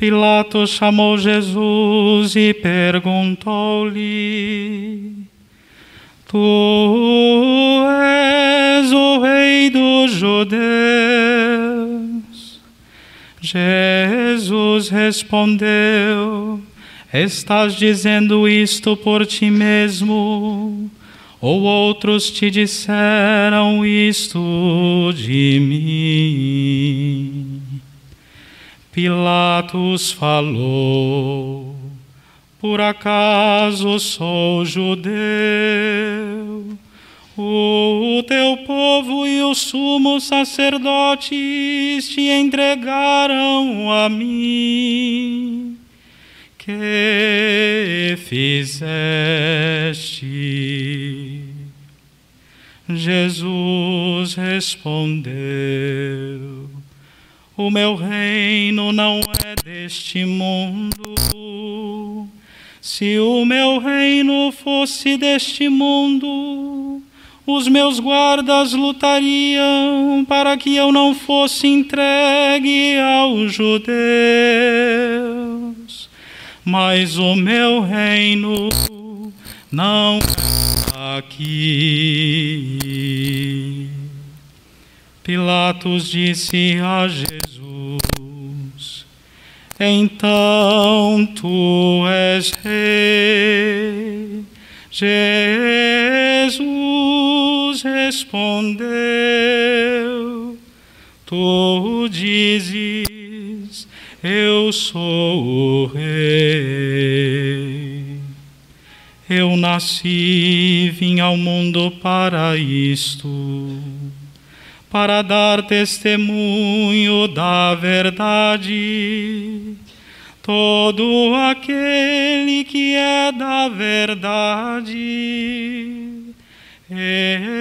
Pilatos chamou Jesus e perguntou-lhe: Tu és o rei dos judeus? Jesus respondeu: Estás dizendo isto por ti mesmo? Ou outros te disseram isto de mim? Pilatos falou: Por acaso sou judeu? O teu povo e os sumos sacerdotes te entregaram a mim. Que fizeste? Jesus respondeu: O meu reino não é deste mundo. Se o meu reino fosse deste mundo, os meus guardas lutariam para que eu não fosse entregue aos judeus. Mas o meu reino não é aqui. Pilatos disse a Jesus: Então tu és rei. Jesus respondeu: Tu dizes, eu sou o rei. Eu nasci, vim ao mundo para isto, para dar testemunho da verdade. Todo aquele que é da verdade,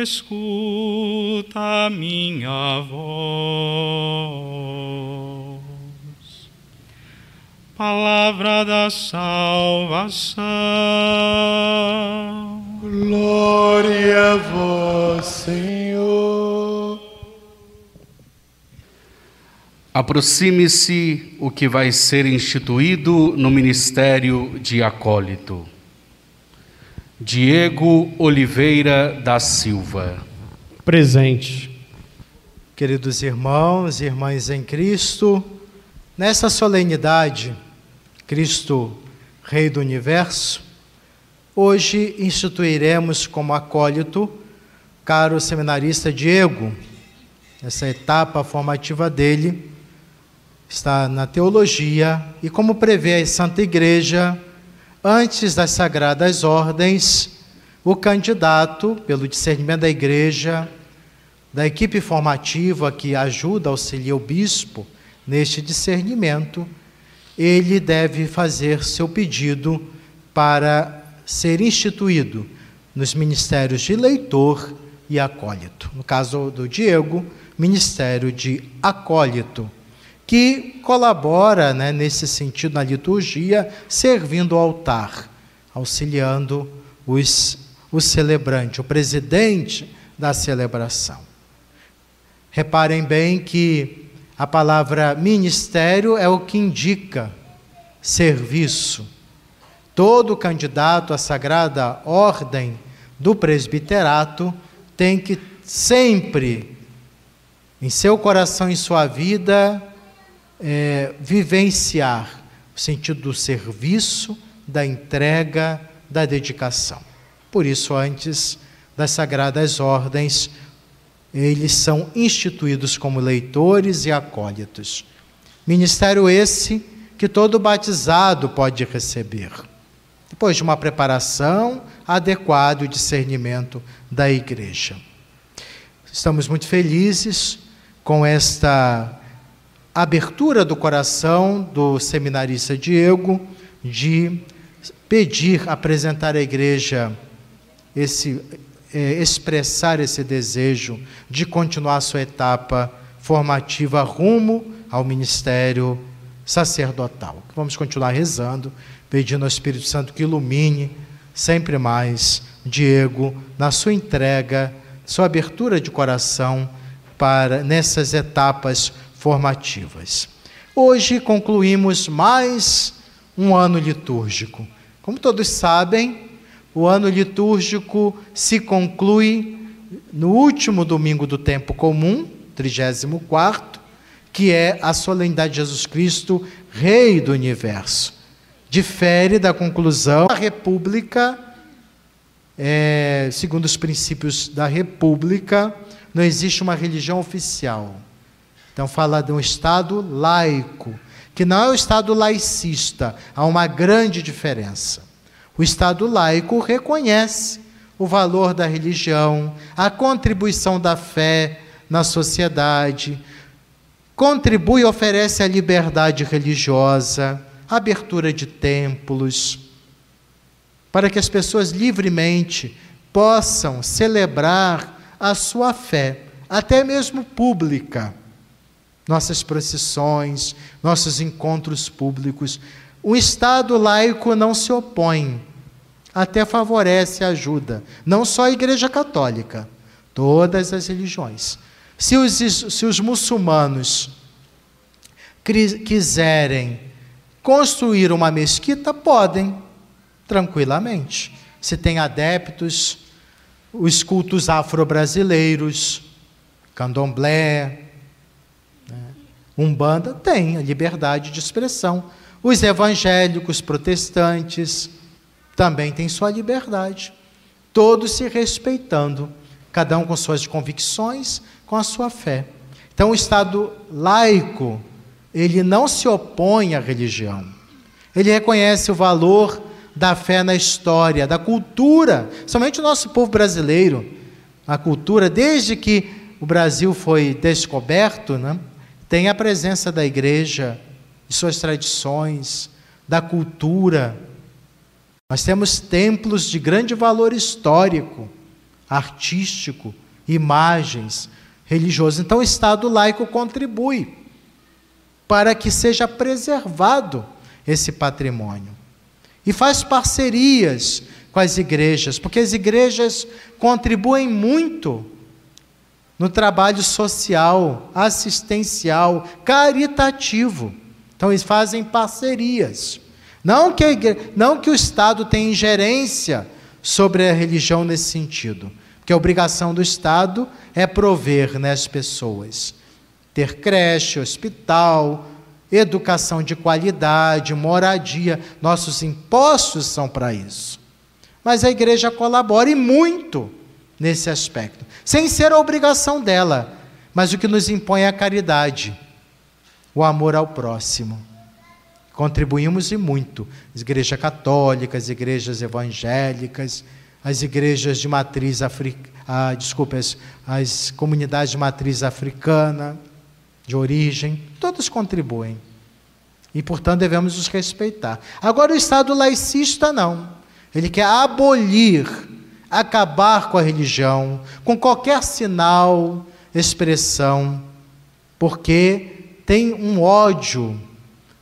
escuta minha voz. Palavra da salvação. Glória a vós, Senhor. Aproxime-se o que vai ser instituído no ministério de acólito. Diego Oliveira da Silva. Presente. Queridos irmãos e irmãs em Cristo, nessa solenidade, Cristo, Rei do Universo, hoje instituiremos como acólito caro seminarista Diego. Essa etapa formativa dele está na teologia e, como prevê a Santa Igreja, antes das sagradas ordens, o candidato, pelo discernimento da Igreja, da equipe formativa que ajuda, auxilia o bispo neste discernimento, ele deve fazer seu pedido para ser instituído nos ministérios de leitor e acólito. No caso do Diego, ministério de acólito, que colabora né, nesse sentido na liturgia, servindo o altar, auxiliando os, o celebrante, o presidente da celebração. Reparem bem que a palavra ministério é o que indica serviço. Todo candidato à sagrada ordem do presbiterato tem que sempre, em seu coração e sua vida, é, vivenciar o sentido do serviço, da entrega, da dedicação. Por isso, antes das sagradas ordens, eles são instituídos como leitores e acólitos. Ministério esse que todo batizado pode receber, depois de uma preparação adequada e discernimento da igreja. Estamos muito felizes com esta abertura do coração do seminarista Diego de pedir, apresentar à igreja esse é, expressar esse desejo de continuar sua etapa formativa rumo ao ministério sacerdotal. Vamos continuar rezando, pedindo ao Espírito Santo que ilumine sempre mais Diego na sua entrega, sua abertura de coração para nessas etapas formativas. Hoje concluímos mais um ano litúrgico. Como todos sabem, o ano litúrgico se conclui no último domingo do tempo comum, 34, que é a solenidade de Jesus Cristo, Rei do Universo. Difere da conclusão da República, é, segundo os princípios da República, não existe uma religião oficial. Então, fala de um Estado laico, que não é o Estado laicista, há uma grande diferença. O Estado laico reconhece o valor da religião, a contribuição da fé na sociedade, contribui e oferece a liberdade religiosa, abertura de templos, para que as pessoas livremente possam celebrar a sua fé, até mesmo pública. Nossas procissões, nossos encontros públicos. O Estado laico não se opõe até favorece e ajuda, não só a Igreja Católica, todas as religiões. Se os, se os muçulmanos quiserem construir uma mesquita, podem, tranquilamente. Se tem adeptos, os cultos afro-brasileiros, candomblé, umbanda, tem a liberdade de expressão. Os evangélicos, protestantes, também tem sua liberdade. Todos se respeitando, cada um com suas convicções, com a sua fé. Então, o Estado laico, ele não se opõe à religião. Ele reconhece o valor da fé na história, da cultura, somente o nosso povo brasileiro, a cultura, desde que o Brasil foi descoberto, né, tem a presença da igreja, de suas tradições, da cultura, nós temos templos de grande valor histórico, artístico, imagens, religioso. Então, o Estado laico contribui para que seja preservado esse patrimônio. E faz parcerias com as igrejas, porque as igrejas contribuem muito no trabalho social, assistencial, caritativo. Então, eles fazem parcerias. Não que, não que o Estado tenha ingerência sobre a religião nesse sentido, porque a obrigação do Estado é prover né, as pessoas. Ter creche, hospital, educação de qualidade, moradia. Nossos impostos são para isso. Mas a igreja colabora e muito nesse aspecto, sem ser a obrigação dela, mas o que nos impõe é a caridade, o amor ao próximo. Contribuímos e muito. As igrejas católicas, as igrejas evangélicas, as igrejas de matriz africana, ah, desculpa, as, as comunidades de matriz africana, de origem, todas contribuem. E, portanto, devemos os respeitar. Agora, o Estado laicista, não. Ele quer abolir, acabar com a religião, com qualquer sinal, expressão, porque tem um ódio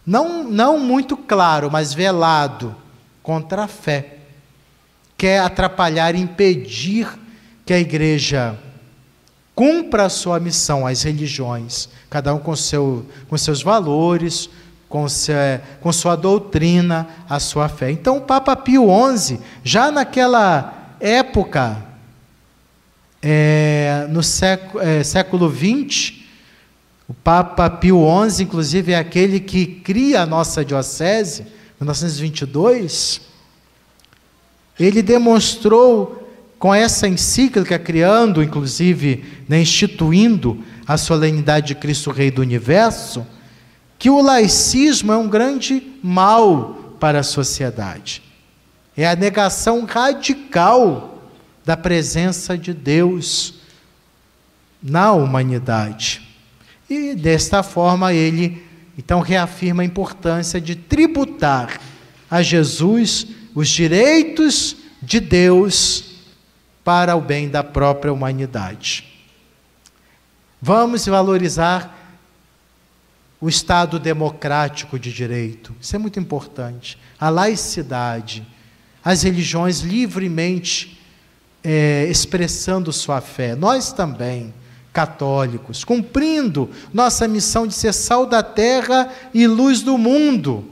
não, não muito claro, mas velado, contra a fé. Quer atrapalhar, impedir que a igreja cumpra a sua missão, as religiões, cada um com, seu, com seus valores, com, seu, com sua doutrina, a sua fé. Então, o Papa Pio XI, já naquela época, é, no século, é, século XX, o Papa Pio XI, inclusive, é aquele que cria a nossa diocese, 1922. Ele demonstrou com essa encíclica, criando, inclusive, né, instituindo a solenidade de Cristo Rei do Universo, que o laicismo é um grande mal para a sociedade. É a negação radical da presença de Deus na humanidade. E desta forma ele então reafirma a importância de tributar a Jesus os direitos de Deus para o bem da própria humanidade. Vamos valorizar o Estado democrático de direito, isso é muito importante. A laicidade, as religiões livremente é, expressando sua fé. Nós também, católicos, cumprindo nossa missão de ser sal da terra e luz do mundo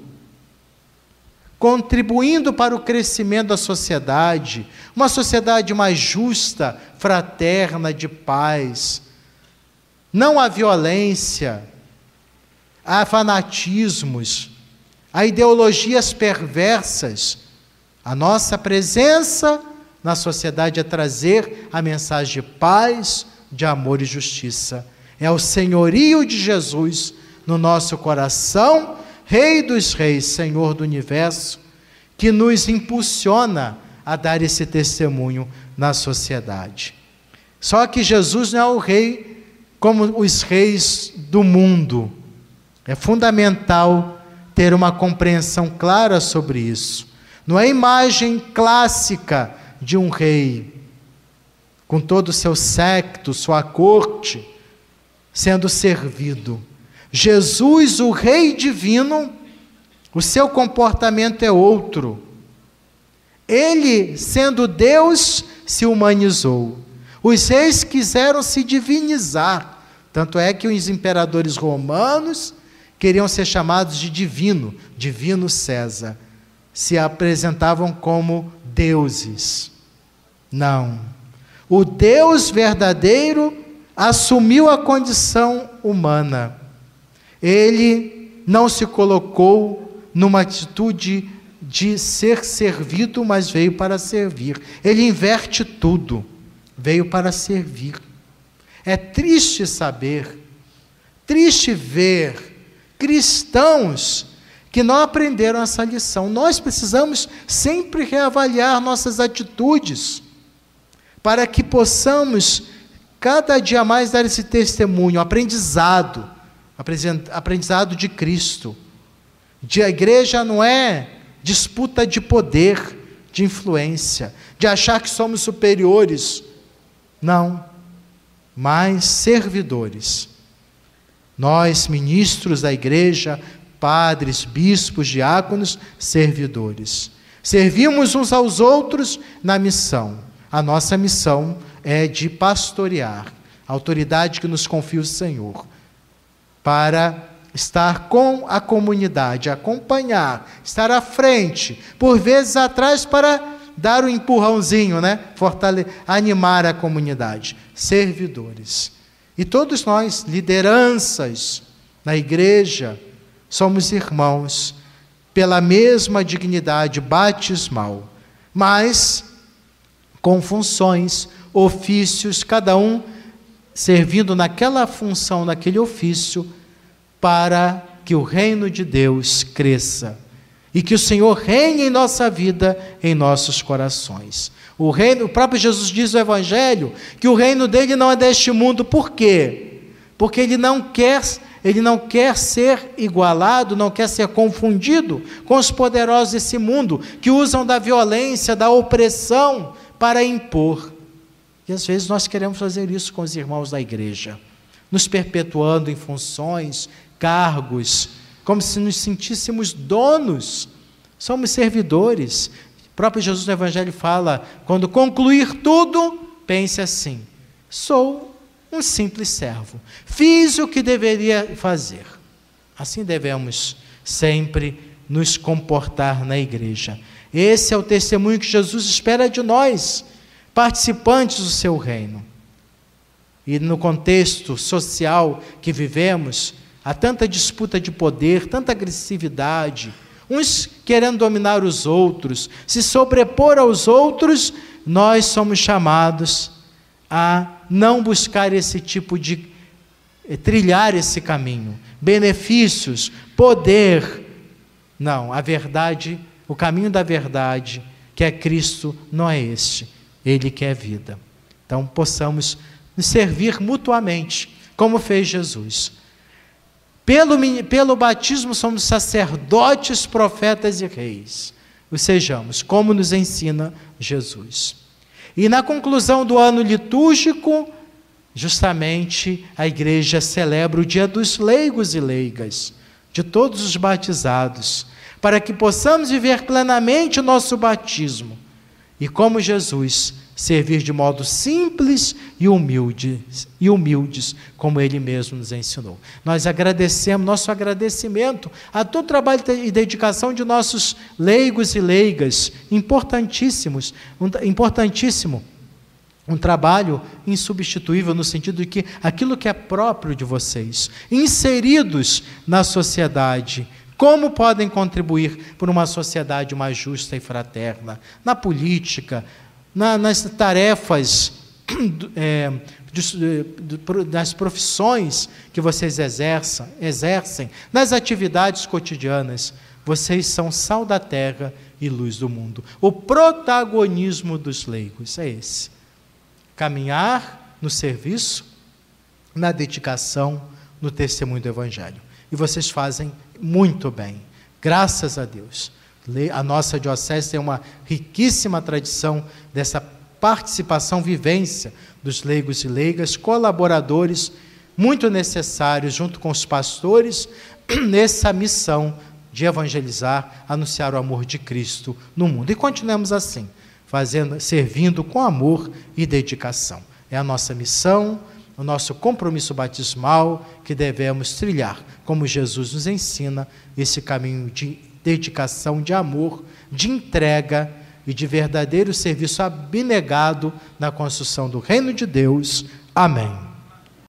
contribuindo para o crescimento da sociedade, uma sociedade mais justa, fraterna, de paz. Não há violência, há fanatismos, há ideologias perversas. A nossa presença na sociedade é trazer a mensagem de paz, de amor e justiça. É o senhorio de Jesus no nosso coração Rei dos Reis, Senhor do universo, que nos impulsiona a dar esse testemunho na sociedade. Só que Jesus não é o rei como os reis do mundo. É fundamental ter uma compreensão clara sobre isso. Não é imagem clássica de um rei, com todo o seu secto, sua corte, sendo servido. Jesus, o Rei Divino, o seu comportamento é outro. Ele, sendo Deus, se humanizou. Os reis quiseram se divinizar. Tanto é que os imperadores romanos queriam ser chamados de divino, divino César. Se apresentavam como deuses. Não. O Deus verdadeiro assumiu a condição humana ele não se colocou numa atitude de ser servido, mas veio para servir. Ele inverte tudo, veio para servir. É triste saber, triste ver cristãos que não aprenderam essa lição. Nós precisamos sempre reavaliar nossas atitudes para que possamos cada dia mais dar esse testemunho, aprendizado aprendizado de Cristo. De a igreja não é disputa de poder, de influência, de achar que somos superiores. Não, mas servidores. Nós, ministros da igreja, padres, bispos, diáconos, servidores. Servimos uns aos outros na missão. A nossa missão é de pastorear, a autoridade que nos confia o Senhor para estar com a comunidade, acompanhar, estar à frente, por vezes atrás para dar um empurrãozinho, né? Fortale animar a comunidade. Servidores. E todos nós, lideranças na igreja, somos irmãos pela mesma dignidade batismal, mas com funções, ofícios, cada um servindo naquela função, naquele ofício, para que o reino de Deus cresça e que o Senhor reine em nossa vida, em nossos corações. O reino, o próprio Jesus diz no Evangelho que o reino dele não é deste mundo, por quê? Porque ele não quer, ele não quer ser igualado, não quer ser confundido com os poderosos desse mundo que usam da violência, da opressão para impor. E às vezes nós queremos fazer isso com os irmãos da igreja, nos perpetuando em funções, cargos, como se nos sentíssemos donos. Somos servidores. O próprio Jesus no Evangelho fala: quando concluir tudo, pense assim: sou um simples servo, fiz o que deveria fazer. Assim devemos sempre nos comportar na igreja. Esse é o testemunho que Jesus espera de nós participantes do seu reino. E no contexto social que vivemos, há tanta disputa de poder, tanta agressividade, uns querendo dominar os outros, se sobrepor aos outros, nós somos chamados a não buscar esse tipo de eh, trilhar esse caminho, benefícios, poder. Não, a verdade, o caminho da verdade, que é Cristo, não é este. Ele quer vida. Então, possamos nos servir mutuamente, como fez Jesus. Pelo, pelo batismo somos sacerdotes, profetas e reis. O sejamos, como nos ensina Jesus. E na conclusão do ano litúrgico, justamente a igreja celebra o dia dos leigos e leigas, de todos os batizados, para que possamos viver plenamente o nosso batismo e, como Jesus, servir de modo simples e humildes, e humildes, como ele mesmo nos ensinou. Nós agradecemos, nosso agradecimento a todo o trabalho e dedicação de nossos leigos e leigas, importantíssimos, um, importantíssimo. Um trabalho insubstituível no sentido de que aquilo que é próprio de vocês, inseridos na sociedade, como podem contribuir por uma sociedade mais justa e fraterna? Na política, na, nas tarefas, é, das profissões que vocês exerçam, exercem, nas atividades cotidianas. Vocês são sal da terra e luz do mundo. O protagonismo dos leigos é esse: caminhar no serviço, na dedicação, no testemunho do Evangelho. E vocês fazem muito bem, graças a Deus. A nossa diocese tem uma riquíssima tradição dessa participação, vivência dos leigos e leigas, colaboradores muito necessários, junto com os pastores, nessa missão de evangelizar, anunciar o amor de Cristo no mundo. E continuemos assim, fazendo, servindo com amor e dedicação. É a nossa missão, o nosso compromisso batismal que devemos trilhar, como Jesus nos ensina, esse caminho de dedicação, de amor, de entrega e de verdadeiro serviço abnegado na construção do reino de Deus. Amém.